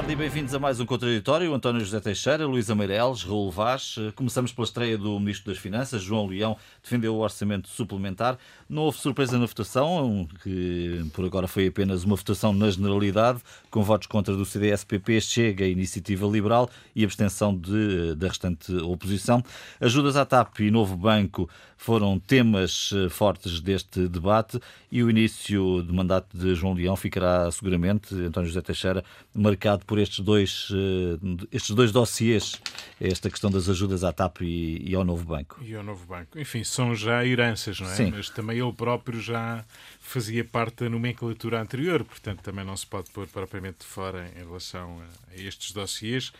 Tarde e bem-vindos a mais um Contraditório. António José Teixeira, Luísa Meireles, Raul Vaz. Começamos pela estreia do Ministro das Finanças, João Leão, defendeu o orçamento suplementar. Não houve surpresa na votação, que por agora foi apenas uma votação na generalidade, com votos contra do CDS-PP, Chega, Iniciativa Liberal e abstenção de, da restante oposição. Ajudas à TAP e Novo Banco foram temas eh, fortes deste debate e o início do mandato de João Leão ficará seguramente, António José Teixeira, marcado por estes dois, eh, estes dois dossiês, esta questão das ajudas à TAP e, e, ao Novo Banco. E ao Novo Banco. Enfim, são já heranças, não é? Sim. Mas também ele próprio já fazia parte da nomenclatura anterior, portanto também não se pode pôr propriamente de fora em relação a, a estes dossiês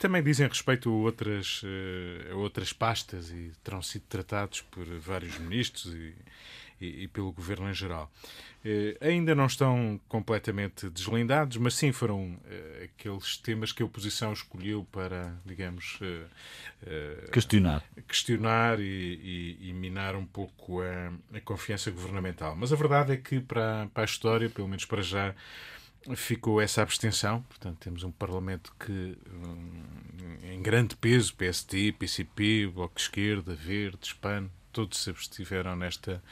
também dizem respeito a outras, eh, a outras pastas e terão sido tratados por vários ministros e, e, e pelo governo em geral. Eh, ainda não estão completamente deslindados, mas sim foram eh, aqueles temas que a oposição escolheu para, digamos, questionar, questionar e, e, minar um pouco a, a, confiança governamental. Mas a verdade é que, para, para a história, pelo menos para já, ficou essa abstenção. Portanto, temos um Parlamento que, hum, em grande peso, PST, PCP, Bloco de Esquerda, Verde, PAN, todos se abstiveram nesta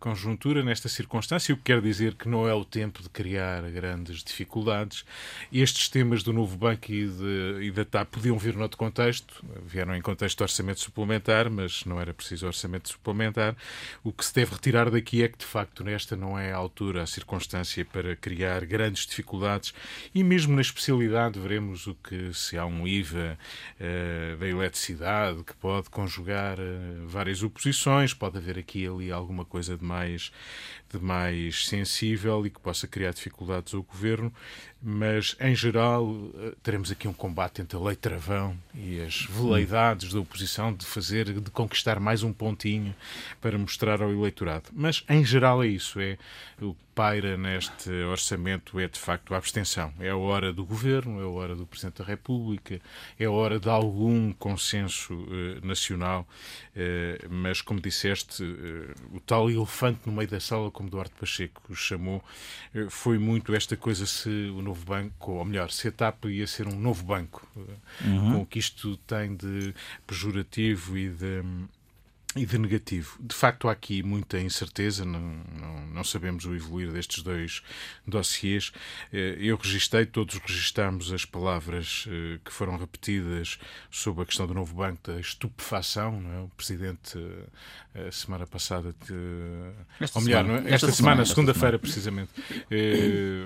conjuntura, nesta circunstância, o que quer dizer que não é o tempo de criar grandes dificuldades. Estes temas do novo banco e, de, e da TAP podiam vir noutro contexto, vieram em contexto de orçamento suplementar, mas não era preciso orçamento suplementar. O que se deve retirar daqui é que, de facto, nesta não é a altura, a circunstância para criar grandes dificuldades e mesmo na especialidade veremos o que se há um IVA uh, da eletricidade que pode conjugar uh, várias oposições, pode haver aqui e ali alguma coisa de mais, de mais sensível e que possa criar dificuldades ao governo, mas em geral eh, teremos aqui um combate entre a lei travão e as veleidades da oposição de fazer, de conquistar mais um pontinho para mostrar ao eleitorado. Mas em geral é isso, é o que paira neste orçamento é de facto a abstenção. É a hora do governo, é a hora do Presidente da República, é a hora de algum consenso uh, nacional, uh, mas como disseste, uh, o tal elefante no meio da sala, como Duarte Pacheco chamou, foi muito esta coisa se o novo banco, ou melhor, se a TAP ia ser um novo banco, uhum. com o que isto tem de pejorativo e de e de negativo. De facto, há aqui muita incerteza, não, não, não, sabemos o evoluir destes dois dossiês. Eh, eu registrei, todos registámos as palavras eh, que foram repetidas sobre a questão do novo banco da estupefação. É? O Presidente, eh, a semana passada, esta ou melhor, semana, é? esta, esta, semana, segunda-feira, precisamente,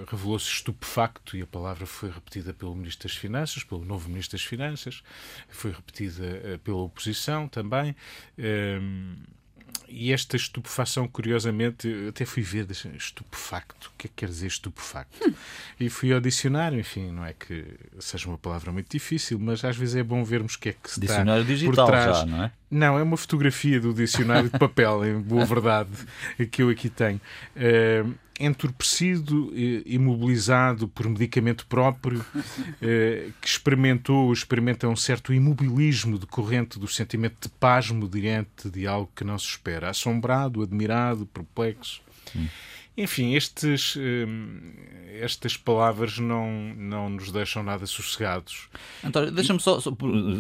revelou-se estupefacto e a palavra foi repetida pelo Ministro das Finanças, pelo novo Ministro das Finanças, foi repetida pela oposição também e esta estupefação, curiosamente, até fui ver, estupefacto, o que é que quer dizer estupefacto? Hum. E fui ao dicionário, enfim, não é que seja uma palavra muito difícil, mas às vezes é bom vermos o que é que se dicionário está digital por trás. Já, não é? Não, é uma fotografia do dicionário de papel, em boa verdade, que eu aqui tenho. Uh, entorpecido, imobilizado por medicamento próprio, eh, que experimentou, experimenta um certo imobilismo decorrente do sentimento de pasmo diante de algo que não se espera, assombrado, admirado, perplexo. Hum. Enfim, estes, hum, estas palavras não, não nos deixam nada sossegados. António, deixa-me só, só,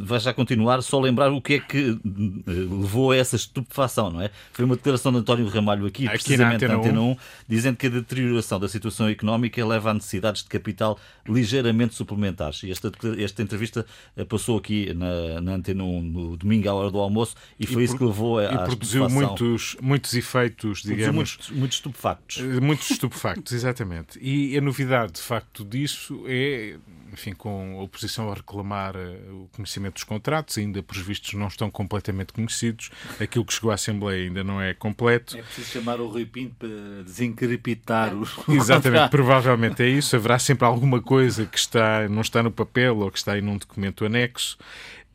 vai já continuar, só lembrar o que é que hum, levou a essa estupefação, não é? Foi uma declaração de António Ramalho aqui, aqui precisamente na Antena, 1, 1, dizendo que a deterioração da situação económica leva a necessidades de capital ligeiramente suplementares. E esta, esta entrevista eh, passou aqui na, na Antena 1 no domingo à hora do almoço e foi e isso que levou a. E produziu muitos, muitos efeitos, digamos. Muitos, muitos estupefactos. Muitos estupefactos, exatamente. E a novidade, de facto, disso é, enfim, com a oposição a reclamar eh, o conhecimento dos contratos, ainda por vistos não estão completamente conhecidos, aquilo que chegou à Assembleia ainda não é completo. É preciso chamar o Rui Pinto para desencriptar os Exatamente, provavelmente é isso. Haverá sempre alguma coisa que está, não está no papel ou que está em um documento anexo.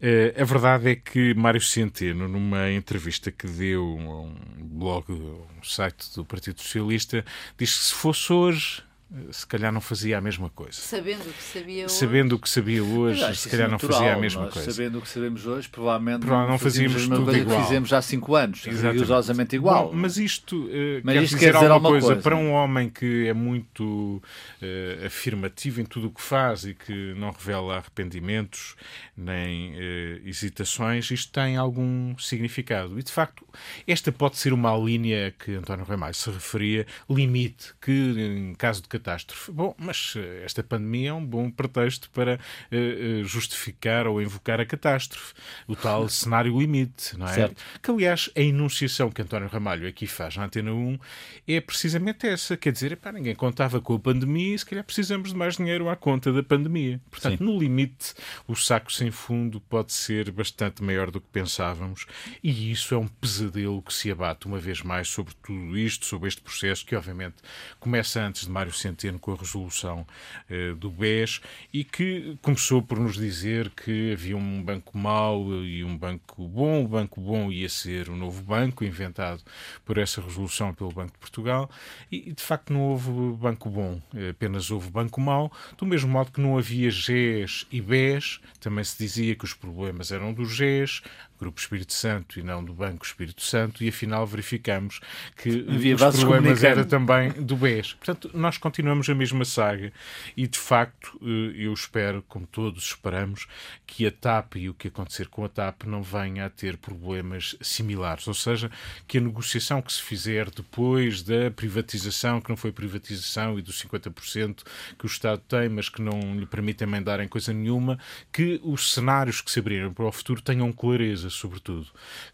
Uh, a verdade é que Mário Centeno, numa entrevista que deu a um blog, um site do Partido Socialista, diz que se fosse hoje se calhar não fazia a mesma coisa. Sabendo o que sabia hoje. Sabendo o que sabia hoje, se calhar não fazia a mesma coisa. Sabendo o que sabemos hoje, provavelmente Provavelmente não fazíamos, fazíamos tudo igual. que fizemos há cinco anos, Exatamente. rigorosamente igual. Bom, mas isto, uh, Mas quer, isto dizer quer dizer alguma coisa, coisa. para um homem que é muito uh, afirmativo em tudo o que faz e que não revela arrependimentos nem uh, hesitações, isto tem algum significado. E de facto, esta pode ser uma linha que António Maio se referia, limite, que em caso de catástrofe. Bom, mas uh, esta pandemia é um bom pretexto para uh, justificar ou invocar a catástrofe, o tal cenário limite, não é? Certo. Que aliás a enunciação que António Ramalho aqui faz na Antena 1 é precisamente essa, quer dizer, epá, ninguém contava com a pandemia e se calhar precisamos de mais dinheiro à conta da pandemia. Portanto, Sim. no limite, o saco sem fundo pode ser bastante maior do que pensávamos e isso é um pesadelo que se abate uma vez mais sobre tudo isto, sobre este processo que obviamente começa antes de Mário Centeno com a resolução eh, do BES e que começou por nos dizer que havia um banco mau e um banco bom. O banco bom ia ser o novo banco inventado por essa resolução pelo Banco de Portugal e de facto não houve banco bom, eh, apenas houve banco mau, do mesmo modo que não havia GES e BES, também se dizia que os problemas eram do GES, Grupo Espírito Santo e não do Banco Espírito Santo, e afinal verificamos que Havia os problemas era também do BES. Portanto, nós continuamos a mesma saga e, de facto, eh, eu espero, como todos esperamos, que a TAP e o que acontecer com a TAP não venha a ter problemas similares. Ou seja, que a negociação que se fizer depois da privatização, que não foi privatização, e dos 50% que o Estado tem, mas que não lhe permitem mandar em coisa nenhuma, que os cenários que se abriram para o futuro tenham clareza, sobretudo.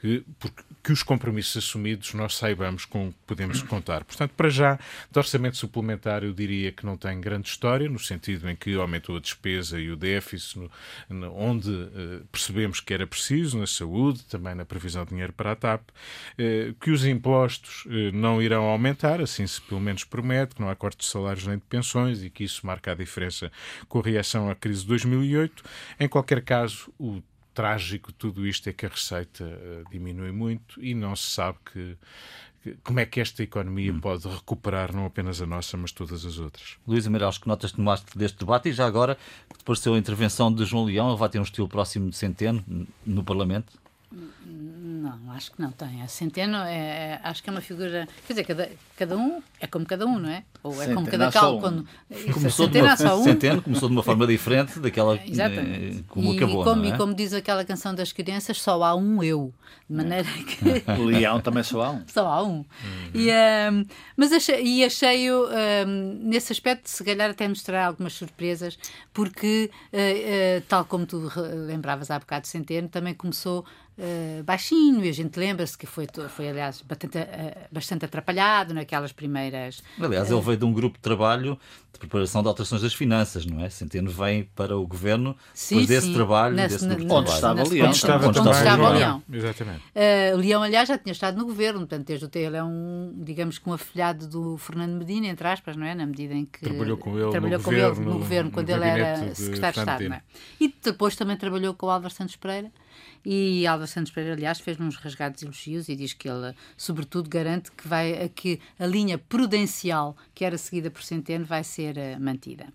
Eh, Porque que os compromissos assumidos nós saibamos com que podemos contar. Portanto, para já, de orçamento suplementar, eu diria que não tem grande história, no sentido em que aumentou a despesa e o déficit, no, no- onde eh, percebemos que era preciso, na saúde, também na previsão de dinheiro para a TAP, eh, que os impostos eh, não irão aumentar, assim se pelo menos promete, que não há cortes de salários nem de pensões e que isso marca a diferença com a reação à crise de 2008. Em qualquer caso, o trágico tudo isto é que a receita eh, diminui muito e não se sabe que, que- como é que esta economia pode recuperar não apenas a nossa, mas todas as outras. Luís Amarelos, que notas tomaste deste debate e já agora, depois da sua intervenção de João Leão, ele vai ter um estilo próximo de Centeno no Parlamento? Não, acho que não tem. A Centeno é, é- acho que é uma figura. Quer dizer, cada, cada um é como cada um, não é? Ou é como Centeno cada há só cal. um. Quando, isso, Começou de Centeno uma, há só um. Centeno começou de uma forma diferente daquela Exatamente. como e, acabou, e como, é? e como diz aquela canção das crianças, só há um eu. De maneira que. O leão também só há um. Só há um. E, ahm, mas achei, e achei-o, ahm, nesse aspecto, se calhar até mostrar algumas surpresas, porque, eh, eh, tal como tu lembravas há bocado de Centeno, também começou eh, baixinho, e a gente lembra-se que foi, foi aliás, bastante, eh, bastante atrapalhado naquelas primeiras. Aliás, ele veio de um grupo de trabalho de preparação de alterações das finanças, não é? Centeno vem para o governo Sim, depois desse sim. trabalho, Nesse- desse grupo de na- Onde trabalho. estava nesse- Leão onde também. onde Onde estava estava o Leão. Exatamente. Uh, o Leão, aliás, já tinha estado no governo, portanto, desde o tempo ele é um, digamos que um afilhado do Fernando Medina, entre aspas, não é? Na medida em que Trabalhou com ele trabalhou no com governo, ele no governo, no quando ele era secretário de Estado, não é? E depois também trabalhou com o Álvaro Santos Pereira. E Álvaro Santos Pereira, aliás, fez uns rasgados elogios e diz que ele, sobretudo, garante que, vai, que a linha prudencial que era seguida por Centeno vai ser eh, mantida.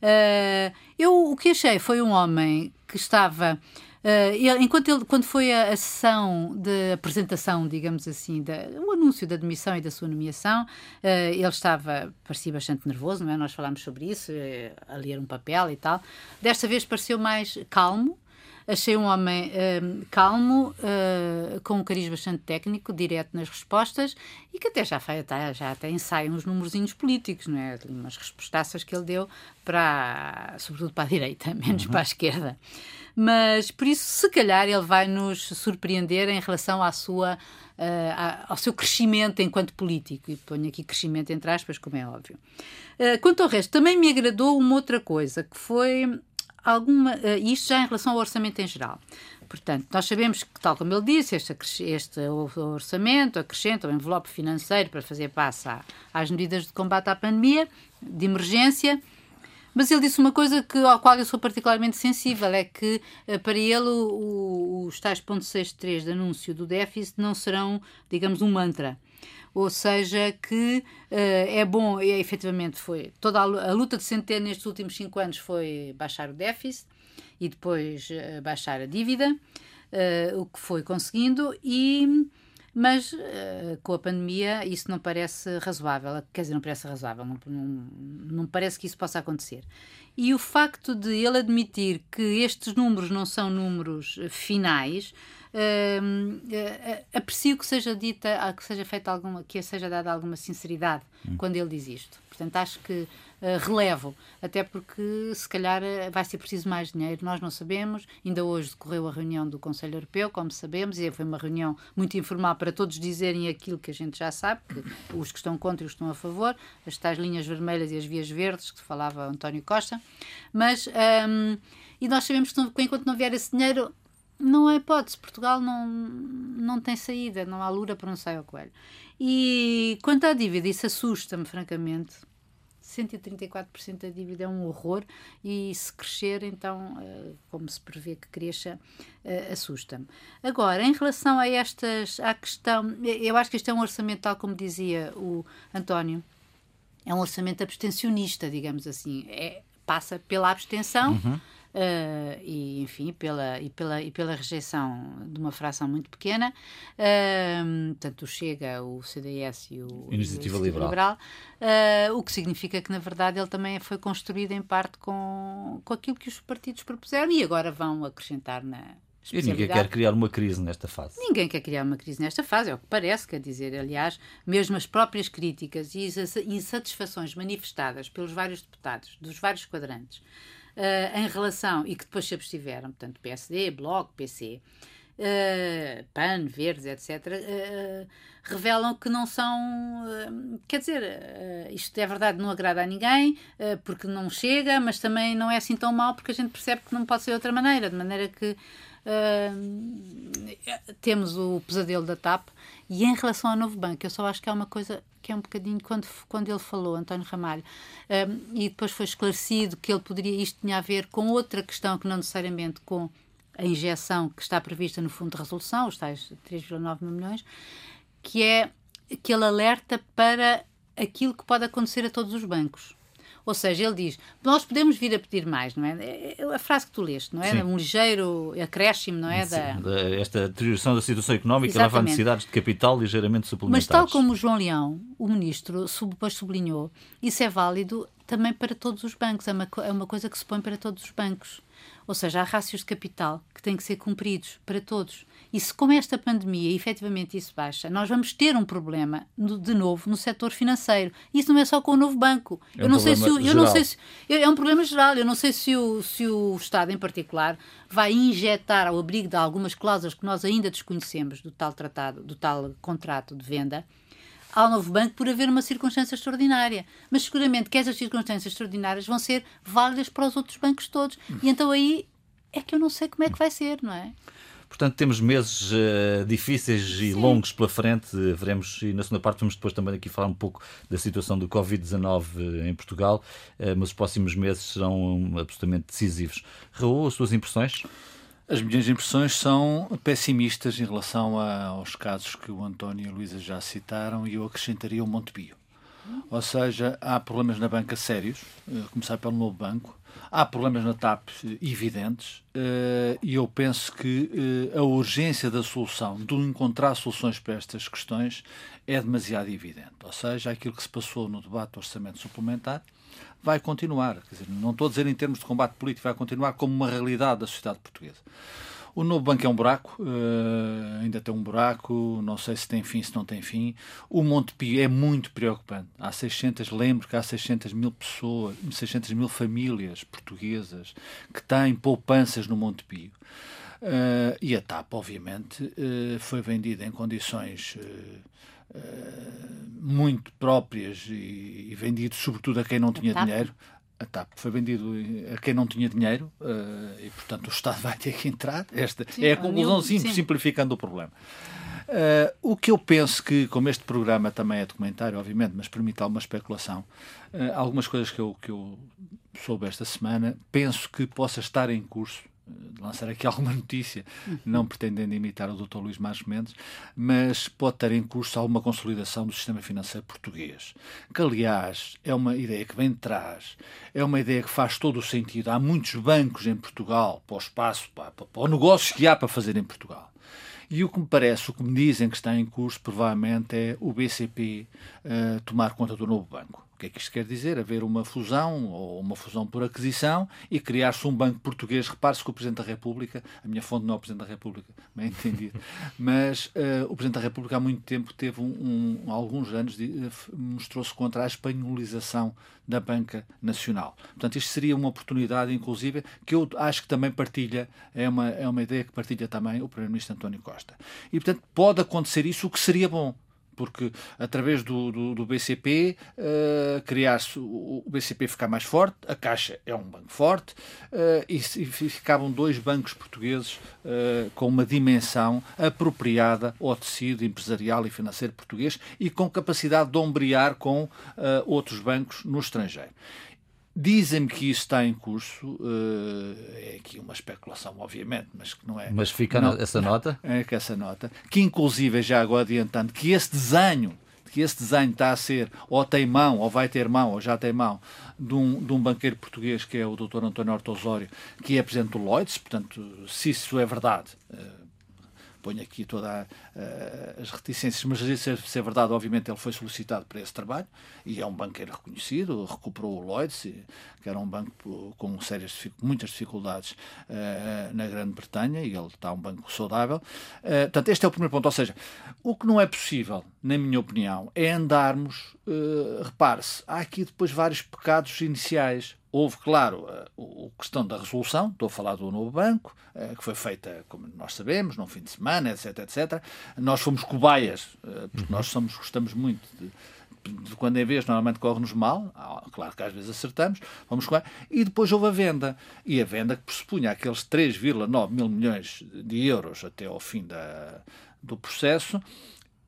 Uh, eu o que achei foi um homem que estava. uh, ele- enquanto ele, quando foi a, a sessão de apresentação, digamos assim, da, o anúncio da demissão e da sua nomeação, uh, ele estava, parecia bastante nervoso, não é? Nós falámos sobre isso, eh, a ler um papel e tal. Desta vez pareceu mais calmo. Achei um homem hum, calmo, uh, com um cariz bastante técnico, direto nas respostas e que até já, foi, até, já até ensaia uns numerozinhos políticos, não é? Umas respostaças que ele deu, para, sobretudo para a direita, menos para a esquerda. Mas, por isso, se calhar, ele vai nos surpreender em relação à sua, uh, ao seu crescimento enquanto político. E ponho aqui crescimento entre aspas, como é óbvio. Uh, quanto ao resto, também me agradou uma outra coisa, que foi alguma, eh, isto já em relação ao orçamento em geral. Portanto, nós sabemos que, tal como ele disse, este, este orçamento acrescenta o envelope financeiro para fazer à- às medidas de combate à pandemia, de emergência, Mas ele disse uma coisa que, ao qual eu sou particularmente sensível, é que eh, para ele o, os tais ponto 63 de anúncio do déficit não serão, digamos, um mantra ou seja, que uh, é bom, e efetivamente foi, toda a, a, luta de Centeno nestes últimos cinco anos foi baixar o déficit e depois uh, baixar a dívida, uh, o que foi conseguindo, e mas com a pandemia isso não parece razoável. Quer dizer, não parece razoável, não, não, não, parece que isso possa acontecer. E o facto de ele admitir que estes números não são números finais uh, aprecio que seja dita, que seja feita alguma, que seja dada alguma sinceridade hum. quando ele diz isto. Portanto, acho que uh, relevo, até porque se calhar vai ser preciso mais dinheiro, nós não sabemos. Ainda hoje decorreu a reunião do Conselho Europeu, como sabemos, e foi uma reunião muito informal para todos dizerem aquilo que a gente já sabe, que os que estão contra e os que estão a favor, as tais linhas vermelhas e as vias verdes, que falava António Costa. Mas, um, e nós sabemos que enquanto não vier esse dinheiro, não há hipótese. Portugal não, não tem saída, não há lura para não sair ao coelho. E quanto à dívida, isso assusta-me, francamente. 134% da dívida é um horror e se crescer, então, eh, como se prevê que cresça, eh, assusta-me. Agora, em relação a estas, à questão, eu acho que isto é um orçamento, tal como dizia o António, é um orçamento abstencionista, digamos assim. É, passa pela abstenção. Uhum uh, e enfim pela e pela e pela rejeição de uma fração muito pequena. Uh, portanto chega o CDS e o Iniciativa o Liberal, Liberal. Uh, o que significa que na verdade ele também foi construído em parte com com aquilo que os partidos propuseram e agora vão acrescentar na e ninguém quer criar uma crise nesta fase. Ninguém quer criar uma crise nesta fase, é o que parece, quer dizer, aliás, mesmo as próprias críticas e insatisfações manifestadas pelos vários deputados dos vários quadrantes uh, em relação, e que depois se abstiveram, portanto, PSD, Bloco, PC, uh, eh, PAN, Verdes, etc., uh, eh, revelam que não são. Uh, quer dizer, isto é verdade, não agrada a ninguém, porque não chega, mas também não é assim tão mal, porque a gente percebe que não pode ser de outra maneira, de maneira que. temos o pesadelo da TAP e em relação ao novo banco, eu só acho que há uma coisa que é um bocadinho quando, quando ele falou, António Ramalho, um, e depois foi esclarecido que ele poderia, isto tinha a ver com outra questão que não necessariamente com a injeção que está prevista no Fundo de Resolução, os tais 3,9 milhões, que é que ele alerta para aquilo que pode acontecer a todos os bancos. Ou seja, ele diz: nós podemos vir a pedir mais, não é? é, é a frase que tu leste, não é? Sim. Um ligeiro acréscimo, não é? Sim, da... Esta deterioração da situação económica Exatamente. leva a necessidades de capital ligeiramente suplementares. Mas, tal como o João Leão, o ministro, depois sublinhou, isso é válido também para todos os bancos, é uma, é uma coisa que se põe para todos os bancos. Ou seja, há rácios de capital que têm que ser cumpridos para todos. E se com esta pandemia efetivamente isso baixa, nós vamos ter um problema no, de novo no setor financeiro. Isso não é só com o novo banco. É um eu não sei se o, eu não sei se é um problema geral. Eu não sei se o, se o Estado em particular vai injetar ao abrigo de algumas cláusulas que nós ainda desconhecemos do tal tratado, do tal contrato de venda ao novo banco por haver uma circunstância extraordinária. Mas seguramente que essas circunstâncias extraordinárias vão ser válidas para os outros bancos todos. E então aí é que eu não sei como é que vai ser, não é? Portanto, temos meses uh, difíceis e Sim. longos pela frente. Veremos, e na segunda parte vamos depois também aqui falar um pouco da situação do Covid-19 eh, em Portugal, uh, mas os próximos meses serão absolutamente decisivos. Raul, as suas impressões? As minhas impressões são pessimistas em relação a, aos casos que o António e a Luísa já citaram e eu acrescentaria o Montepio. Ou seja, há problemas na banca sérios, começar pelo novo banco, há problemas na TAP evidentes e eu penso que a urgência da solução, de encontrar soluções para estas questões, é demasiado evidente. Ou seja, aquilo que se passou no debate do orçamento suplementar vai continuar. Quer dizer, não estou a dizer em termos de combate político, vai continuar como uma realidade da sociedade portuguesa. O novo banco é um buraco, uh, ainda tem um buraco, não sei se tem fim, se não tem fim. O Montepio é muito preocupante. Há 600, lembro que há 600 mil pessoas, 600 mil famílias portuguesas que têm poupanças no Montepio. Uh, e a TAP, obviamente, uh, foi vendida em condições muito próprias e, e vendido sobretudo a quem não tinha dinheiro. A TAP foi vendido a quem não tinha dinheiro uh, e, portanto, o Estado vai ter que entrar. Esta sim, é a conclusão, sim, sim. simplificando o problema. Uh, o que eu penso que, como este programa também é documentário, obviamente, mas permite alguma especulação, uh, algumas coisas que eu, que eu soube esta semana, penso que possa estar em curso lançar aqui alguma notícia, não pretendendo imitar o Dr. Luís Marques Mendes, mas pode ter em curso alguma consolidação do sistema financeiro português, que aliás é uma ideia que vem de trás, é uma ideia que faz todo o sentido. Há muitos bancos em Portugal para o espaço, para, para, para o negócio que há para fazer em Portugal. E o que me parece, o que me dizem que está em curso, provavelmente, é o BCP uh, eh, tomar conta do novo banco. O que é que isto quer dizer? Haver uma fusão ou uma fusão por aquisição e criar-se um banco português. Repare-se que o Presidente da República, a minha fonte não é o Presidente da República, bem entendido, mas uh, o Presidente da República há muito tempo teve um, um alguns anos, uh, mostrou-se contra a espanholização da banca nacional. Portanto, isto seria uma oportunidade, inclusive, que eu acho que também partilha, é uma, é uma ideia que partilha também o Primeiro-Ministro António Costa. E, portanto, pode acontecer isso, o que seria bom porque através do, do, do BCP uh, eh, criar-se o, BCP ficar mais forte, a Caixa é um banco forte uh, e, e, ficavam dois bancos portugueses uh, com uma dimensão apropriada ao tecido empresarial e financeiro português e com capacidade de ombrear com outros bancos no estrangeiro. Dizem-me que isso está em curso, uh, é aqui uma especulação, obviamente, mas que não é. Mas fica não, essa nota? É que essa nota, que inclusive, já agora adiantando, que esse desenho, que esse desenho está a ser, ou tem mão, ou vai ter mão, ou já tem mão, de um, de um banqueiro português que é o Dr. António Horto Osório, que é presidente do Lloyds, portanto, se isso é verdade. Uh, ponho aqui todas uh, as reticências, mas se, é verdade, obviamente ele foi solicitado para esse trabalho e é um banqueiro reconhecido, recuperou o Lloyds, que era um banco com sérias, muitas dificuldades uh, na Grã-Bretanha e ele está um banco saudável. Uh, portanto, este é o primeiro ponto. Ou seja, o que não é possível, na minha opinião, é andarmos, uh, repare-se, há aqui depois vários pecados iniciais. Houve, claro, a, a questão da resolução, estou a falar do novo banco, que foi feita, como nós sabemos, num fim de semana, etc, etc. Nós fomos cobaias, porque uhum. nós somos, gostamos muito de de quando é vez, normalmente corre-nos mal, claro que às vezes acertamos, vamos com e depois houve a venda. E a venda que pressupunha aqueles 3,9 mil milhões de euros até ao fim da, do processo,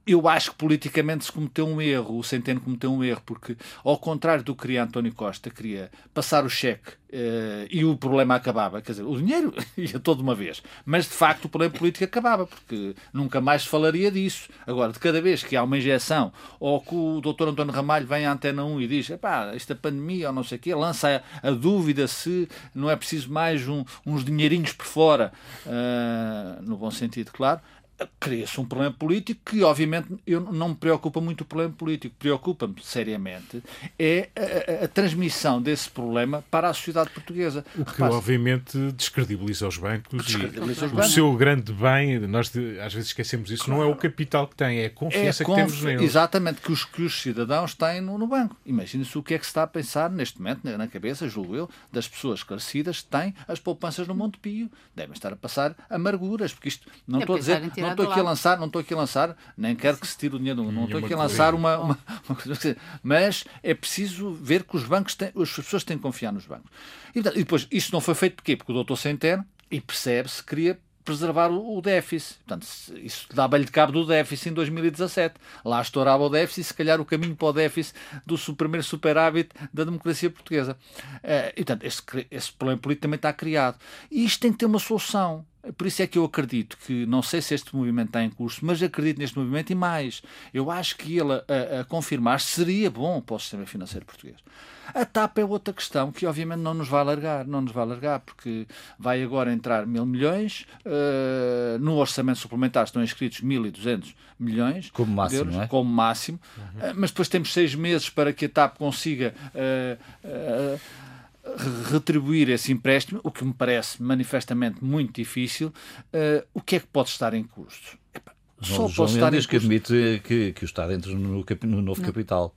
eu acho que politicamente se cometeu um erro, o Centeno cometeu um erro, porque, ao contrário do que queria António Costa, queria passar o cheque uh, e o problema acabava. Quer dizer, o dinheiro ia todo uma vez, mas de facto o problema político acabava, porque nunca mais se falaria disso. Agora, de cada vez que há uma injeção ou que o doutor António Ramalho vem à Antena 1 e diz epá, esta pandemia ou não sei o quê, lança a, a dúvida se não é preciso mais um, uns dinheirinhos por fora, uh, no bom sentido, claro cria-se um problema político que, obviamente, eu não me preocupa muito o problema político. Preocupa-me seriamente é a, a, a, transmissão desse problema para a sociedade portuguesa. O que, Repare obviamente, descredibiliza os bancos. Descredibiliza os bancos. O seu grande bem, nós às vezes esquecemos isso, claro. não é o capital que tem, é a confiança é que temos neles. Exatamente, que os, que os cidadãos têm no, no banco. Imagine-se o que é que se está a pensar neste momento na cabeça, julgo eu, das pessoas esclarecidas que têm as poupanças no Montepio. Devem estar a passar amarguras, porque isto não é estou a dizer não estou aqui a lançar, não estou aqui a lançar, nem quero que se tire o dinheiro, não estou aqui a lançar uma, uma, uma coisa, mas é preciso ver que os bancos têm, as pessoas têm que confiar nos bancos. E, e depois, isso não foi feito porquê? Porque o doutor Centeno, e percebe-se, queria preservar o, déficit. Portanto, isso dava-lhe cabo do déficit em 2017. Lá estourava o déficit, se calhar o caminho para o déficit do primeiro superávit da democracia portuguesa. Uh, e, portanto, esse, esse problema político também está criado. E isto tem que ter uma solução. Por isso é que eu acredito que, não sei se este movimento está em curso, mas acredito neste movimento e mais. Eu acho que ele, a, a confirmar, seria bom para o sistema financeiro português. A TAP é outra questão que, obviamente, não nos vai alargar, não nos vai alargar, porque vai agora entrar mil milhões, uh, no orçamento suplementar estão inscritos 1.200 milhões como máximo, euros, é? como máximo, uhum. uh, mas depois temos seis meses para que a TAP consiga. Uh, retribuir esse empréstimo, o que me parece manifestamente muito difícil, uh, o que é que pode estar em curso? Epa, só pode estar em curso... que admite que, que o Estado entra no, no novo capital.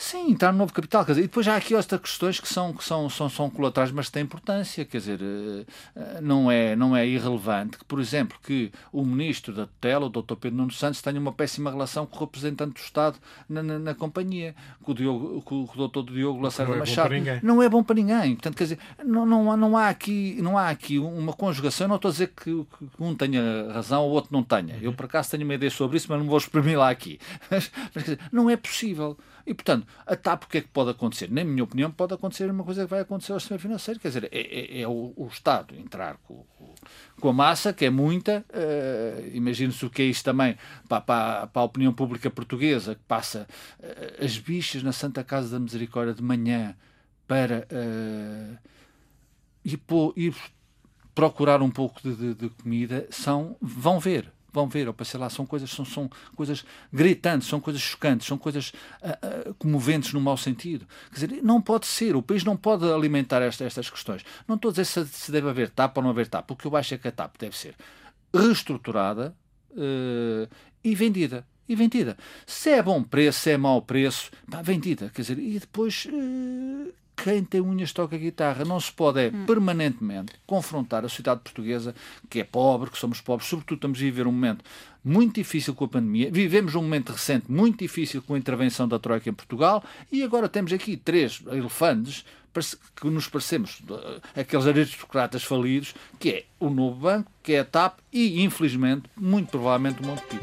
Sim, entrar no novo capital. Quer dizer, e depois há aqui outras questões que são, que são, são, são colaterais, mas têm importância. Quer dizer, eh, eh, não é, não é irrelevante que, por exemplo, que o ministro da tutela, o Dr. Pedro Nuno Santos, tenha uma péssima relação com o representante do Estado na, na, na companhia, com o, Diogo, com o Dr. Diogo Lacerda não é Machado. Não é bom para ninguém. Portanto, quer dizer, não, não, não, há aqui, não há aqui uma conjugação. Eu não estou a dizer que, que um tenha razão ou o outro não tenha. Eu, por acaso, tenho uma ideia sobre isso, mas não vou exprimir lá aqui. Mas, mas quer dizer, não é possível. E, portanto, a TAP, o que é que pode acontecer? Na minha opinião, pode acontecer uma coisa que vai acontecer ao sistema financeiro. Quer dizer, é, é, é o, o, Estado entrar com, com, a massa, que é muita. Uh, Imagine-se o que é isto também para, para, para, a opinião pública portuguesa, que passa uh, as bichas na Santa Casa da Misericórdia de manhã para uh, ir, ir procurar um pouco de, de, de comida, são, vão ver vão ver, ou sei lá, são coisas, são, são coisas gritantes, são coisas chocantes, são coisas uh, uh, comoventes no mau sentido. Quer dizer, não pode ser, o país não pode alimentar esta, estas questões. Não estou a dizer se, se deve haver TAP ou não haver TAP, o que eu acho é que a TAP deve ser reestruturada uh, e vendida. E vendida. Se é bom preço, se é mau preço, pá, vendida. Quer dizer, e depois quem tem unhas toca guitarra. Não se pode é, hum. permanentemente confrontar a sociedade portuguesa, que é pobre, que somos pobres, sobretudo estamos a viver um momento muito difícil com a pandemia. Vivemos um momento recente muito difícil com a intervenção da Troika em Portugal e agora temos aqui três elefantes que nos parecemos aqueles aristocratas falidos, que é o Novo Banco, que é a TAP e, infelizmente, muito provavelmente o Montepio.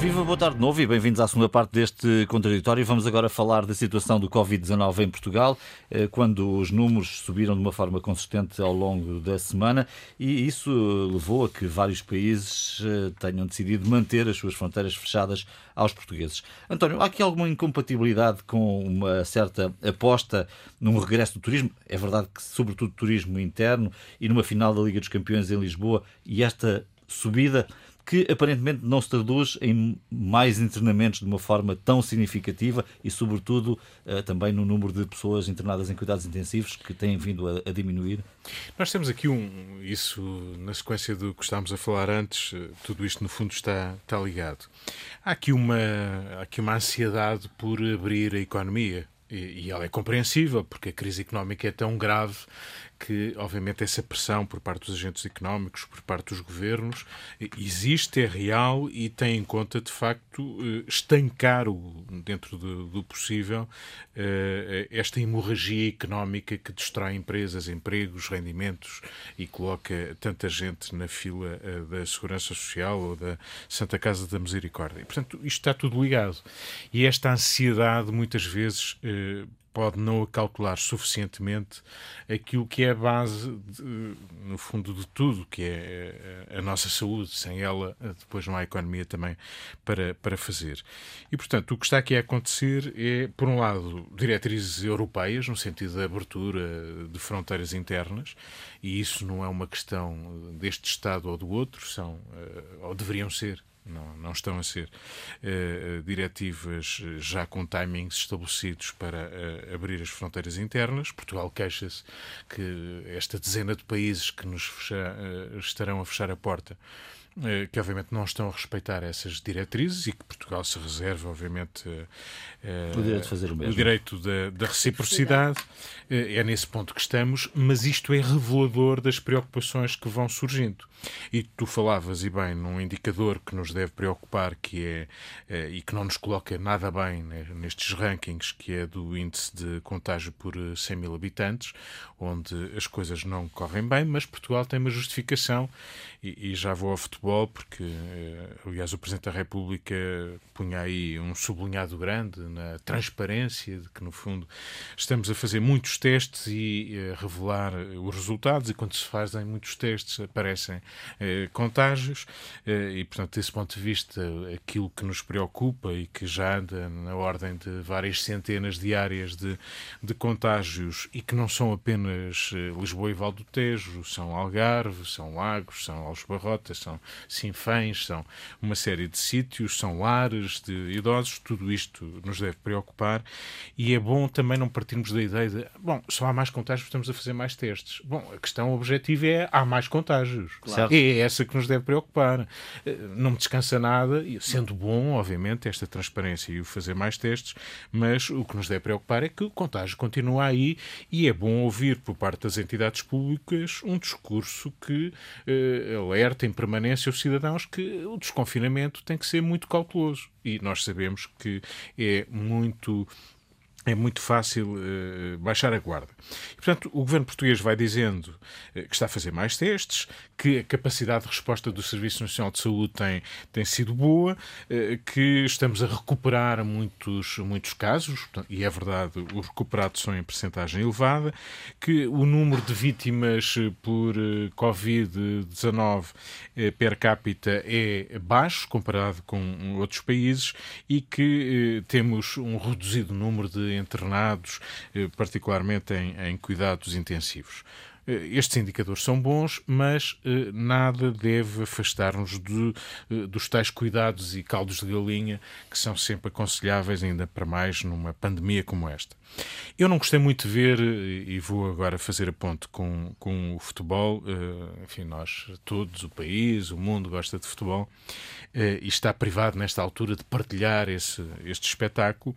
Viva, boa tarde de novo e bem-vindos à segunda parte deste contraditório. Vamos agora falar da situação do Covid-19 em Portugal, eh, quando os números subiram de uma forma consistente ao longo da semana e isso levou a que vários países eh, tenham decidido manter as suas fronteiras fechadas aos portugueses. António, há aqui alguma incompatibilidade com uma certa aposta num regresso do turismo? É verdade que, sobretudo, turismo interno e numa final da Liga dos Campeões em Lisboa e esta subida que aparentemente não se traduz em mais internamentos de uma forma tão significativa e, sobretudo, eh, também no número de pessoas internadas em cuidados intensivos que têm vindo a, diminuir? Nós temos aqui um. Isso, na sequência do que estávamos a falar antes, eh, tudo isto no fundo está, está ligado. Há aqui, uma, há aqui uma ansiedade por abrir a economia. E, e ela é compreensível, porque a crise económica é tão grave que, obviamente, essa pressão por parte dos agentes económicos, por parte dos governos, existe, é real e tem em conta, de facto, eh, estancar, o, dentro do, do possível, eh, esta hemorragia económica que destrói empresas, empregos, rendimentos e coloca tanta gente na fila eh, da Segurança Social ou da Santa Casa da Misericórdia. E, portanto, isto está tudo ligado. E esta ansiedade, muitas vezes, pode não calcular suficientemente aquilo que é a base, de, no fundo, de tudo, que é a nossa saúde. Sem ela, depois não há economia também para, para fazer. E, portanto, o que está aqui a acontecer é, por um lado, diretrizes europeias, no sentido da abertura de fronteiras internas, e isso não é uma questão deste Estado ou do outro, são, eh, ou deveriam ser, não, não estão a ser uh, diretivas já com timings estabelecidos para uh, abrir as fronteiras internas. Portugal queixa-se que esta dezena de países que nos fecha, uh, estarão a fechar a porta eh, que obviamente não estão a respeitar essas diretrizes e que Portugal se reserva, obviamente, eh, o direito de fazer o mesmo. O direito da, da reciprocidade. Eh, é nesse ponto que estamos, mas isto é revelador das preocupações que vão surgindo. E tu falavas, e bem, num indicador que nos deve preocupar, que é, e que não nos coloca nada bem né, nestes rankings, que é do índice de contágio por 100 mil habitantes, onde as coisas não correm bem, mas Portugal tem uma justificação, e, e já vou ao futebol futebol, porque, eh, aliás, o Presidente da República punha aí um sublinhado grande na transparência de que, no fundo, estamos a fazer muitos testes e a eh, revelar os resultados, e quando se fazem muitos testes aparecem eh, contágios, eh, e, portanto, desse ponto de vista, aquilo que nos preocupa e que já anda na ordem de várias centenas diárias de, de contágios e que não são apenas Lisboa e Val do Tejo, são Algarve, são Lagos, são Alves Barrotas, são Sinfãs, são uma série de sítios, são lares de idosos, tudo isto nos deve preocupar e é bom também não partirmos da ideia de, bom, só há mais contágios, estamos a fazer mais testes. Bom, a questão objetiva é, há mais contágios. Claro. É essa que nos deve preocupar. Eh, não me descansa nada, sendo bom, obviamente, esta transparência e o fazer mais testes, mas o que nos deve preocupar é que o contágio continua aí e é bom ouvir por parte das entidades públicas um discurso que eh, alerta em permanência os cidadãos que o desconfinamento tem que ser muito cauteloso. E nós sabemos que é muito é muito fácil uh, baixar a guarda. E, portanto, o governo português vai dizendo uh, que está a fazer mais testes, que a capacidade de resposta do Serviço Nacional de Saúde tem, tem sido boa, uh, que estamos a recuperar muitos, muitos casos, portanto, e é verdade, os recuperados são em percentagem elevada, que o número de vítimas por Covid-19 per capita é baixo comparado com outros países e que temos um reduzido número de internados, eh, particularmente em, em cuidados intensivos. Eh, estes indicadores são bons, mas eh, nada deve afastar-nos de, dos tais cuidados e caldos de galinha que são sempre aconselháveis, ainda para mais numa pandemia como esta. Eu não gostei muito de ver, e vou agora fazer a ponte com, com o futebol, enfim, nós todos, o país, o mundo gosta de futebol, e está privado nesta altura de partilhar esse, este espetáculo.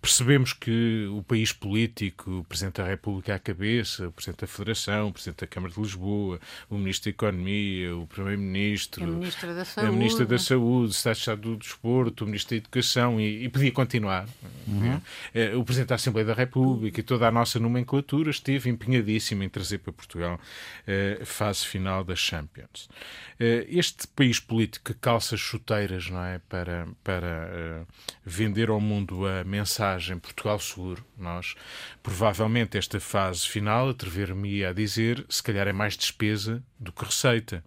Percebemos que o país político, o Presidente da República à cabeça, o Presidente da Federação, o Presidente da Câmara de Lisboa, o Ministro da Economia, o Primeiro-Ministro, a Ministra da Saúde, a Ministra da Saúde, o Estado de Estado do Desporto, o Ministro da Educação e, e podia continuar. Uhum. É, o Presidente da Assembleia da República e toda a nossa nomenclatura esteve empenhadíssima em trazer para Portugal a fase final das Champions. Este país político que calça chuteiras não é, para, para uh, vender ao mundo a mensagem Portugal seguro, nós provavelmente esta fase final atrever-me a dizer, se calhar é mais despesa do que receita.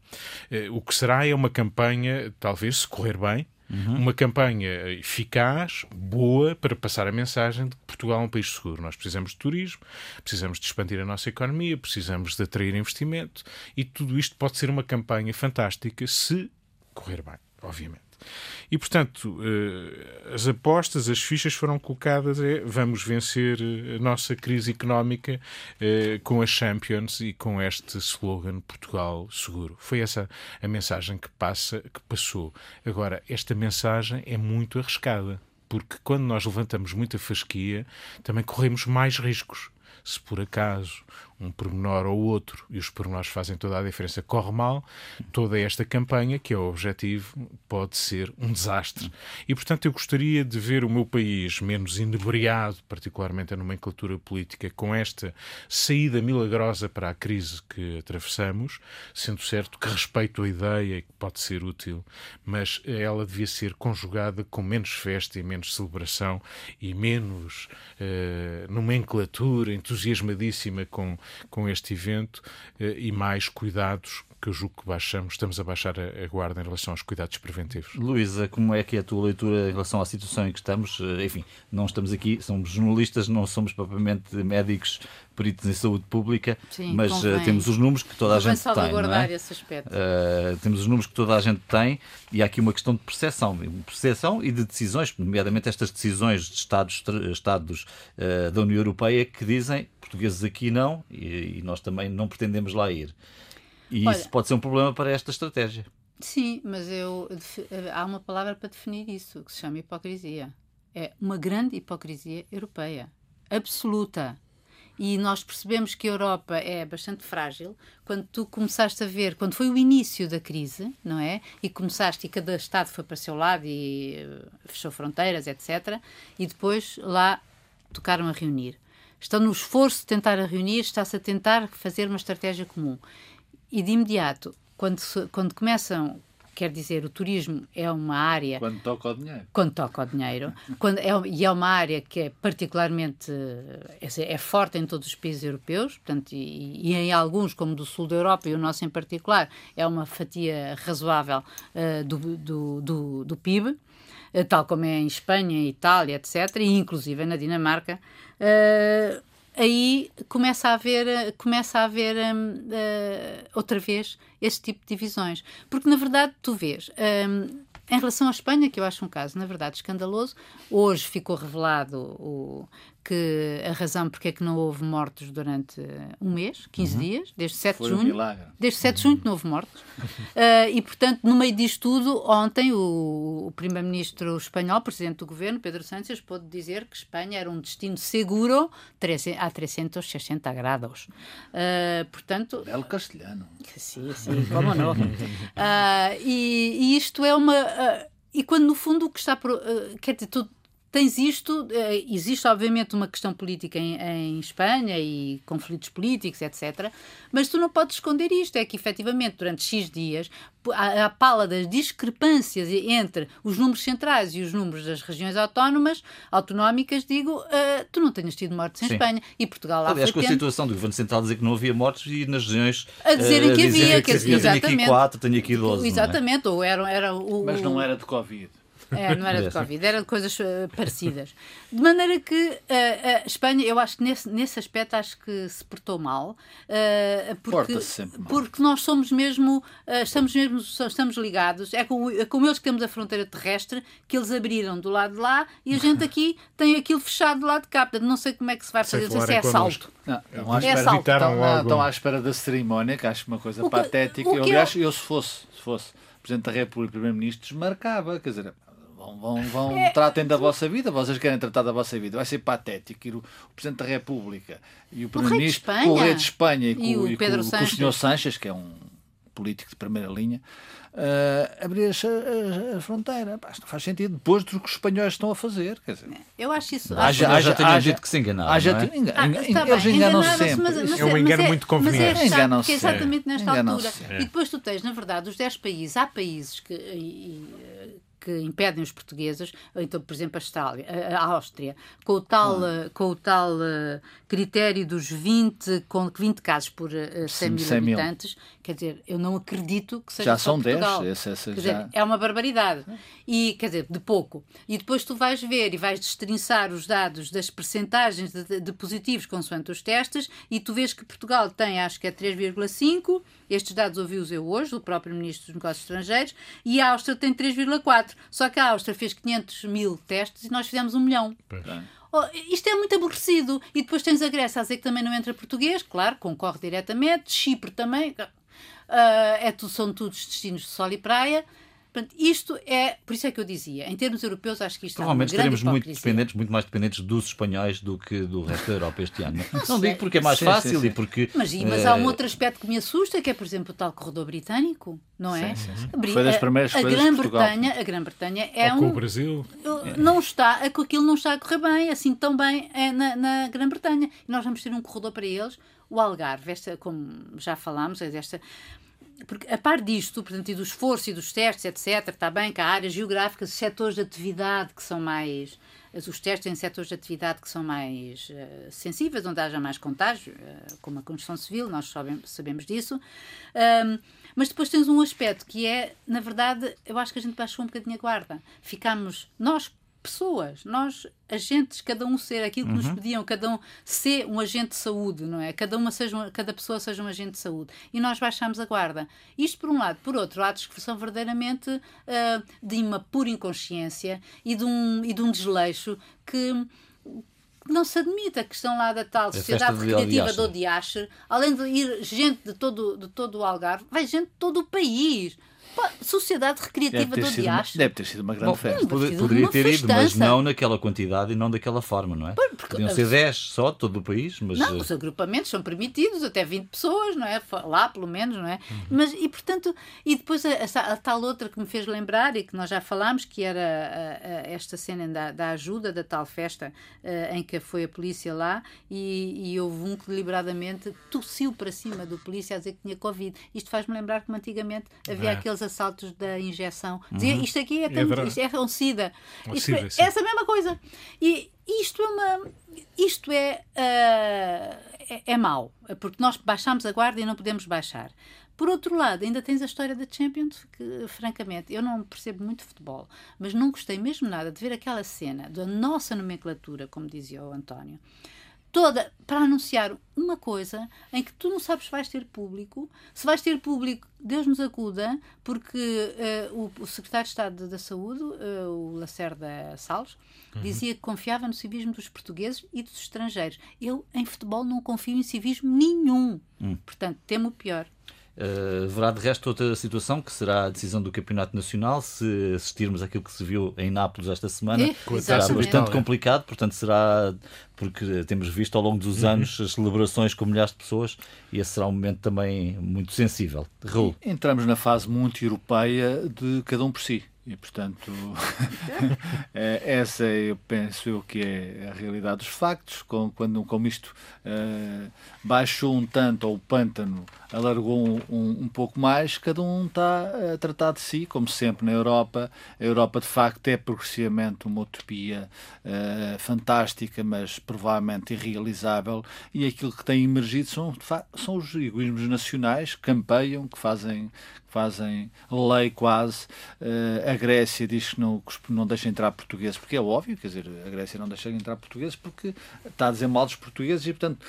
Eh, o que será é uma campanha, talvez, se correr bem, Uhum. Uma campanha eficaz, boa, para passar a mensagem de que Portugal é um país seguro. Nós precisamos de turismo, precisamos de expandir a nossa economia, precisamos de atrair investimento e tudo isto pode ser uma campanha fantástica se correr bem, obviamente. E, portanto, eh, as apostas, as fichas foram colocadas é vamos vencer eh, a nossa crise económica eh, com a Champions e com este slogan Portugal seguro. Foi essa a mensagem que, passa, que passou. Agora, esta mensagem é muito arriscada, porque quando nós levantamos muita fasquia, também corremos mais riscos se por acaso um pormenor ou outro, e os pormenores fazem toda a diferença, corre mal, toda esta campanha, que é o objetivo, pode ser um desastre. E, portanto, eu gostaria de ver o meu país menos inebriado, particularmente a nomenclatura política, com esta saída milagrosa para a crise que atravessamos, sendo certo que respeito a ideia e que pode ser útil, mas ela devia ser conjugada com menos festa e menos celebração e menos eh, nomenclatura entusiasmadíssima com com este evento eh, e mais cuidados que eu julgo que baixamos, estamos a baixar a, guarda em relação aos cuidados preventivos. Luísa, como é que é a tua leitura em relação à situação em que estamos? Eh, enfim, não estamos aqui, somos jornalistas, não somos propriamente médicos, peritos em saúde pública, Sim, mas uh, temos os números que toda a gente tem. Não é? esse aspecto. Uh, temos os números que toda a gente tem e há aqui uma questão de percepção, percepção e de decisões, nomeadamente estas decisões de Estados, estados uh, da União Europeia que dizem portugueses aqui não e, e nós também não pretendemos lá ir. E Olha, isso pode ser um problema para esta estratégia. Sim, mas eu, há uma palavra para definir isso, que se chama hipocrisia. É uma grande hipocrisia europeia. Absoluta. E nós percebemos que a Europa é bastante frágil quando tu começaste a ver, quando foi o início da crise, não é? E começaste e cada Estado foi para o seu lado e eh, fechou fronteiras, etc. E depois lá tocaram a reunir. Estão no esforço de tentar a reunir, está-se a tentar fazer uma estratégia comum e de imediato, quando, quando começam quer dizer, o turismo é uma área. Quando toca o dinheiro. Quando toca o dinheiro. quando é, e é uma área que é particularmente. É, é forte em todos os países europeus, portanto, e, e, em alguns, como do sul da Europa, e o nosso em particular, é uma fatia razoável uh, do, do, do, do, PIB, tal como é em Espanha, Itália, etc., e inclusive na Dinamarca. Uh, aí começa a haver, começa a haver um, uh, outra vez esse tipo de divisões. Porque, na verdade, tu vês. Um, em relação à Espanha, que eu acho um caso, na verdade, escandaloso, hoje ficou revelado o, que a razão porque é que não houve mortos durante um mês, 15 uhum. dias, desde 7 de junho. Um desde 7 de junho não houve mortos. Uh, e, portanto, no meio disto tudo, ontem o, o primeiro-ministro espanhol, presidente do governo, Pedro Sánchez, pôde dizer que Espanha era um destino seguro a 360 graus. Uh, portanto... Belo castelhano. Sim, sim, como não. Uh, e, e, isto é uma... e quando, no fundo, o que está... Por, quer dizer, tudo, tens isto, eh, existe obviamente uma questão política em, em, Espanha e conflitos políticos, etc. Mas tu não podes esconder isto, é que efetivamente durante X dias a, a pala das discrepâncias entre os números centrais e os números das regiões autónomas, autonómicas, digo, uh, tu não tenhas tido mortes em Sim. Espanha e Portugal lá Aliás, com a situação do Governo Central dizer que não havia mortes e nas regiões a dizerem uh, que havia, que, que, exatamente. tenho aqui quatro, tenho aqui 12. É? Exatamente, é? ou era, era o, Mas não era de Covid. É, não era de Covid, era de coisas uh, parecidas. De maneira que uh, a Espanha, eu acho que nesse, nesse aspecto acho que se portou mal. Uh, porque, mal. porque nós somos mesmo, estamos mesmo, estamos ligados. É com, é com eles que temos a fronteira terrestre, que eles abriram do lado de lá e a gente aqui tem aquilo fechado do lado de cá. Portanto, não sei como é que se vai fazer, não sei se é assalto. Não, estão, à é espera, é estão, não, estão à espera da cerimónia, que acho uma coisa que, patética. Eu, aliás, eu se fosse, se fosse Presidente da República e Primeiro-Ministro, desmarcava, quer dizer, Vão, vão, vão é, tratem da vossa vida, vocês querem tratar da vossa vida. Vai ser patético ir o, o Presidente da República e o Primeiro-Ministro, o, o Rei de Espanha e, com, e, o, e com, com, o Sr. Sanches, que é um político de primeira linha, uh, abrir a, a, fronteira. Pá, não faz sentido depois do que os espanhóis estão a fazer. Quer dizer, eu acho isso. Haja, haja, já tinha dito que se enganaram. Haja, é? engan, ah, eles enganam-se sempre. Mas, mas, é um engano é, muito conveniente. Mas é. É exatamente nesta altura. E depois tu tens, na verdade, os 10 países. Há países que. E, que impedem os portugueses, então, por exemplo, a, Estália, a Áustria, com o tal, ah. com o tal uh, critério dos 20, com 20 casos por uh, 100 mil 100 habitantes, mil. quer dizer, eu não acredito que seja já são Portugal. 10, esse, esse quer já... dizer, é uma barbaridade. E, quer dizer, de pouco. E depois tu vais ver e vais destrinçar os dados das percentagens de, de positivos consoante os testes e tu vês que Portugal tem, acho que é 3,5, estes dados ouvi-os eu hoje, do próprio Ministro dos Negócios Estrangeiros, e a Áustria tem 3,4. Só que a Áustria fez 500 mil testes e nós fizemos um milhão. Oh, isto é muito aborrecido. E depois tens a Grécia a dizer que também não entra português, claro, concorre diretamente. Chipre também. Uh, é, são todos destinos de sol e praia. Portanto, isto é, por isso é que eu dizia, em termos europeus, acho que isto Provavelmente é uma estaremos muito dependentes, muito mais dependentes dos espanhóis do que do resto da Europa este ano. Não, não digo porque é mais sim, fácil sim, sim. e porque. Mas, mas há um outro aspecto que me assusta, que é, por exemplo, o tal corredor britânico, não é? Sim, sim. Foi das primeiras a, Grã-Bretanha, a Grã-Bretanha é Ou um. o Brasil. Não está, aquilo não está a correr bem, assim tão bem é na, na Grã-Bretanha. E nós vamos ter um corredor para eles. O Algarve, esta, como já falámos, é esta porque a par disto, portanto, e do esforço e dos testes, etc., está bem que há áreas geográficas, setores de atividade que são mais. Os testes em setores de atividade que são mais uh, sensíveis, onde haja mais contágio, uh, como a construção civil, nós sabemos, disso. Um, mas depois tens um aspecto que é, na verdade, eu acho que a gente baixou um bocadinho a guarda. Ficamos, nós, pessoas, nós agentes, cada um ser aquilo que uhum. nos pediam, cada um ser um agente de saúde, não é? Cada uma seja cada pessoa seja um agente de saúde. E nós baixamos a guarda. Isto por um lado, por outro, há que são verdadeiramente uh, de uma pura inconsciência e de um, e de um desleixo que não se admite a questão lá da tal sociedade recreativa do Odiache, além de ir gente de todo, de todo o Algarve, vai gente de todo o país. Sociedade Recreativa do Diacho. Deve ter sido uma grande Bom, festa. Poderia, poderia ter ido, mas não naquela quantidade e não daquela forma, não é? Porque, Podiam ser 10 só, todo o país, mas... Não, eh, os agrupamentos são permitidos, até 20 pessoas, não é? Lá, pelo menos, não é? Uhum. Mas, e portanto, e depois a, a, a, tal outra que me fez lembrar e que nós já falámos, que era a, esta cena da, da, ajuda, da tal festa em que foi a polícia lá e, e houve um que deliberadamente tossiu para cima do polícia a dizer que tinha Covid. Isto faz-me lembrar que antigamente havia é. aqueles assaltos da injeção. Dizia, uhum. isto aqui é, tanto, é isto é um SIDA. Um isto SIDA é, essa mesma coisa. E isto é uma. Isto é, uh, é, é mau, porque nós baixamos a guarda e não podemos baixar. Por outro lado, ainda tens a história da Champions, que francamente eu não percebo muito futebol, mas não gostei mesmo nada de ver aquela cena da nossa nomenclatura, como dizia o António toda para anunciar uma coisa em que tu não sabes se vais ter público. Se vais ter público, Deus nos acuda, porque uh, o, o, secretário de Estado da Saúde, uh, o Lacerda Salles, uhum. dizia que confiava no civismo dos portugueses e dos estrangeiros. Eu, em futebol, não confio em civismo nenhum. Uhum. Portanto, temo o pior. Uh, haverá de resto outra situação que será a decisão do Campeonato Nacional se assistirmos àquilo que se viu em Nápoles esta semana será bastante complicado portanto será porque temos visto ao longo dos uhum. anos as celebrações com milhares de pessoas e esse será um momento também muito sensível Raul. Entramos na fase muito europeia de cada um por si e, portanto, é, essa eu penso eu que é a realidade dos factos. Com, quando, como isto uh, baixou um tanto, ou o pântano alargou um, um, um, pouco mais, cada um está a tratar de si, como sempre na Europa. A Europa, de facto, é progressivamente uma utopia uh, fantástica, mas provavelmente irrealizável. E aquilo que tem emergido são, são os egoísmos nacionais que campeiam, que fazem, fazem lei quase. Uh, a Grécia diz que não, que não deixa entrar portugueses, porque é óbvio, quer dizer, a Grécia não deixa entrar portugueses porque está a dizer mal dos portugueses e, portanto,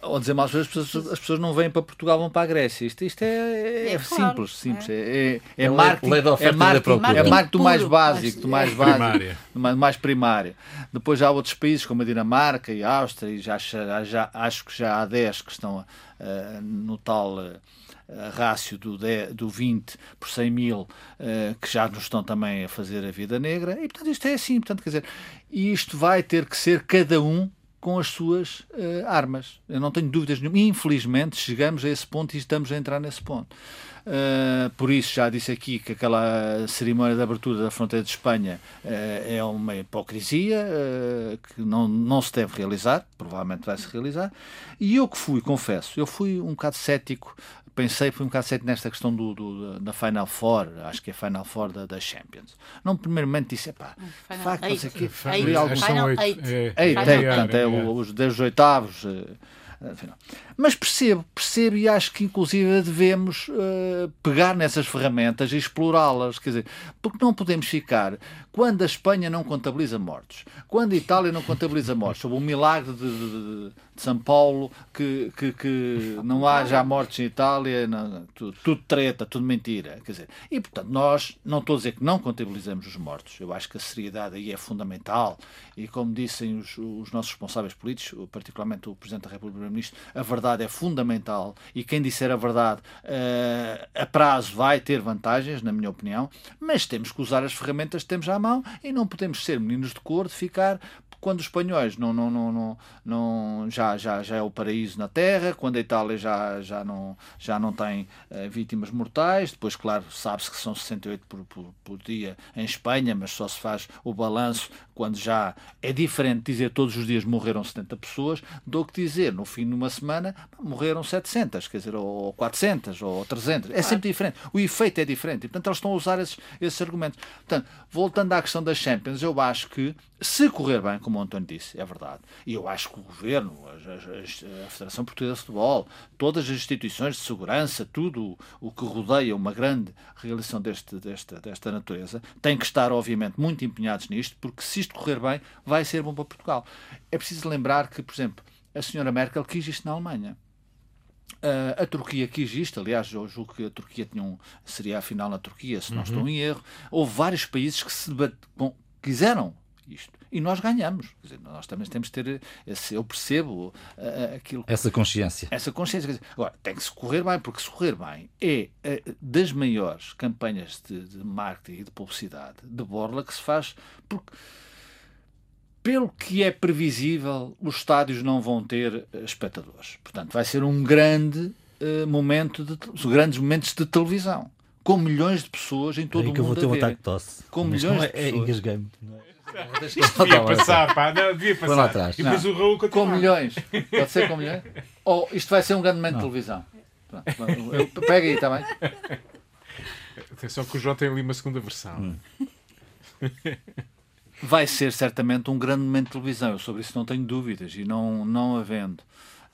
ao dizer mal as pessoas, as pessoas não vêm para Portugal, vão para a Grécia. Isto, isto é, é, é simples, simples. É, é, é, é marketing, é marketing, é marketing do mais básico, do mais básico, do mais primário. Depois há outros países como a Dinamarca e a Áustria, e já, já, acho que já há 10 que estão uh, no tal. Uh, rácio do, 10, do 20 por 100 mil, uh, que já nos estão também a fazer a vida negra, e portanto isto é assim, portanto, quer dizer, isto vai ter que ser cada um com as suas uh, armas. Eu não tenho dúvidas nenhuma. Infelizmente, chegamos a esse ponto e estamos a entrar nesse ponto. Uh, por isso, já disse aqui que aquela cerimónia de abertura da fronteira de Espanha uh, é uma hipocrisia que não, não se deve realizar, provavelmente vai se realizar. E eu que fui, confesso, eu fui um bocado cético pensei, fui um bocado certo nesta questão do, do, da Final Four, acho que é Final Four da, da Champions. Não, primeiramente disse, pá, facto, não sei o quê. Final 8. É, portanto, é, os 10 oitavos. Uh, mas percebo, percebo e acho que inclusive devemos uh, pegar nessas ferramentas e explorá-las. Quer dizer, porque não podemos ficar quando a Espanha não contabiliza mortos, quando a Itália não contabiliza mortos, sobre o milagre de, de, de São Paulo que, que, que, não há já mortos em Itália, não, tudo, tudo, treta, tudo mentira. Quer dizer, e portanto, nós não estou a dizer que não contabilizamos os mortos, eu acho que a seriedade aí é fundamental e como dissem os, os nossos responsáveis políticos, particularmente o Presidente da República Primeiro-Ministro, a verdade é fundamental e quem disser a verdade uh, a prazo vai ter vantagens, na minha opinião, mas temos que usar as ferramentas que temos à mão e não podemos ser meninos de cor de ficar quando os espanhóis não, não, não, não, não, já, já, já é o paraíso na Terra, quando a Itália já, já, não, já não tem uh, vítimas mortais, depois, claro, sabe-se que são 68 por, por, por, dia em Espanha, mas só se faz o balanço quando já é diferente dizer todos os dias morreram 70 pessoas do que dizer no fim de uma semana morreram 700, quer dizer, ou 400 ou 300. É sempre diferente. O efeito é diferente. E, portanto, eles estão a usar esses, esses argumentos. Portanto, voltando à questão das Champions, eu acho que se correr bem, como o António disse, é verdade. E eu acho que o Governo, a, a, a Federação Portuguesa de Futebol, todas as instituições de segurança, tudo o que rodeia uma grande realização deste, desta, desta natureza, têm que estar, obviamente, muito empenhados nisto, porque se isto correr bem, vai ser bom para Portugal. É preciso lembrar que, por exemplo, a senhora Merkel quis isto na Alemanha. Uh, a Turquia quis isto, aliás, eu julgo que a Turquia tinha um, seria a final na Turquia, se não uhum. estou em erro. Houve vários países que se bom, quiseram isto. E nós ganhamos. Dizer, nós também temos de ter esse, eu percebo uh, aquilo. Essa consciência. Essa consciência. Dizer, agora, tem que se correr bem, porque se correr bem é uh, das maiores campanhas de, de, marketing e de publicidade de Borla que se faz, porque pelo que é previsível, os estádios não vão ter espectadores. Portanto, vai ser um grande uh, momento de grandes momentos de televisão com milhões de pessoas em todo o mundo. que eu vou ter um ataque de tosse. Com Mas milhões é, de pessoas. É, é, isto devia passar, pá. Não, devia passar. Atrás. E depois não. o Raul Com milhões. Pode ser com milhões? Ou isto vai ser um grande momento de televisão? Pega aí também. Atenção que o João tem ali uma segunda versão. Hum. Vai ser certamente um grande momento de televisão. Eu sobre isso não tenho dúvidas. E não, não havendo,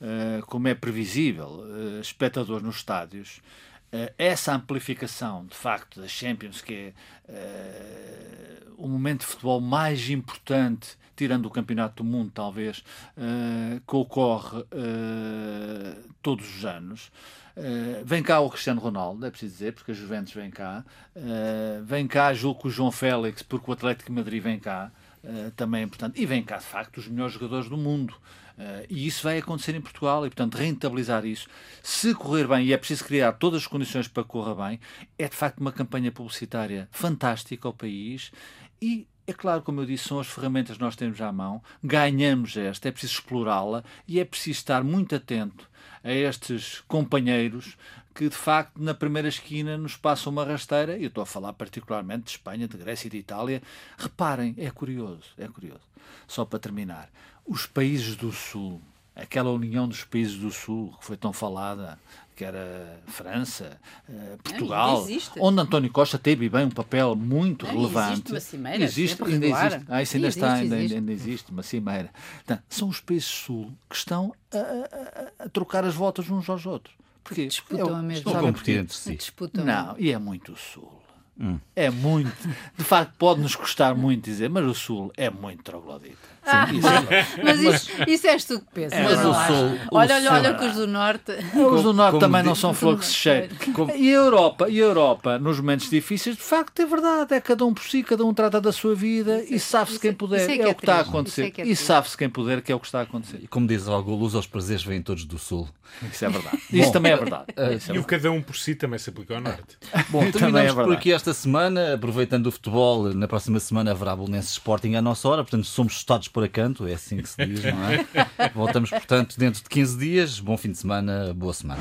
uh, como é previsível, uh, espectadores nos estádios, uh, essa amplificação, de facto, das Champions, que é o momento de futebol mais importante, tirando o Campeonato do Mundo, talvez, uh, que ocorre uh, todos os anos. Uh, vem cá o Cristiano Ronaldo, é preciso dizer, porque a Juventus vem cá. vem cá, julgo que o João Félix, porque o Atlético de Madrid vem cá. também é importante. E vem cá, de facto, os melhores jogadores do mundo. Uh, e isso vai acontecer em Portugal e, portanto, rentabilizar isso, se correr bem, e é preciso criar todas as condições para que corra bem, é de facto uma campanha publicitária fantástica ao país e é claro, como eu disse, são as ferramentas que nós temos à mão, ganhamos esta, é preciso explorá-la e é preciso estar muito atento a estes companheiros que, de facto, na primeira esquina nos passam uma rasteira, e eu estou a falar particularmente de Espanha, de Grécia e de Itália. Reparem, é curioso, é curioso. Só para terminar, os países do Sul, aquela união dos países do Sul que foi tão falada, que era França, uh, Portugal, onde António Costa teve bem um papel muito não, relevante. Existe uma cimeira, existe, ainda existe. Ah, isso ainda está, ainda, existe. ainda existe uma cimeira. Então, são os países sul que estão a, a, a, trocar as voltas uns aos outros. Porque disputam a mesma. Estão competentes, sim. Não, e é muito o sul. Hum. É muito. De facto, pode-nos custar muito dizer, mas o Sul é muito troglodita. Ah, isso é mas isso, isso és tu que pensas. É, mas o Sul, olha, olha, olha que os do Norte. Os do Norte também não são flores cheio. E a Europa, e a Europa, nos momentos difíceis, de facto, é verdade. É cada um por si, cada um trata da sua vida isso, e sabe-se quem puder. É, é, o que está a acontecer. É e sabe-se quem puder, que é o que está a acontecer. E como diz algo, luz aos prazeres vêm todos do Sul. Isso é verdade. Isso também é verdade. e o cada um por si também se aplica ao Norte. Bom, terminamos por aqui esta semana, aproveitando o futebol. Na próxima semana haverá Bolonense Sporting à nossa hora, portanto somos estados por acanto, é assim que se diz, não é? Voltamos, portanto, dentro de 15 dias. Bom fim de semana, boa semana.